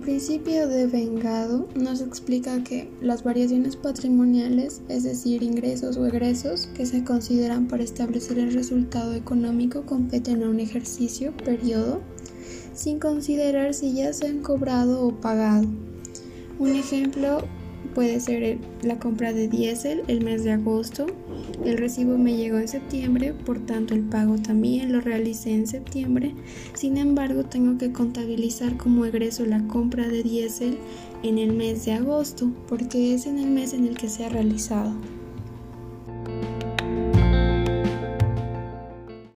principio de Vengado nos explica que las variaciones patrimoniales, es decir, ingresos o egresos que se consideran para establecer el resultado económico, competen a un ejercicio, periodo, sin considerar si ya se han cobrado o pagado. Un ejemplo puede ser la compra de diésel el mes de agosto. El recibo me llegó en septiembre, por tanto el pago también lo realicé en septiembre. Sin embargo, tengo que contabilizar como egreso la compra de diésel en el mes de agosto, porque es en el mes en el que se ha realizado.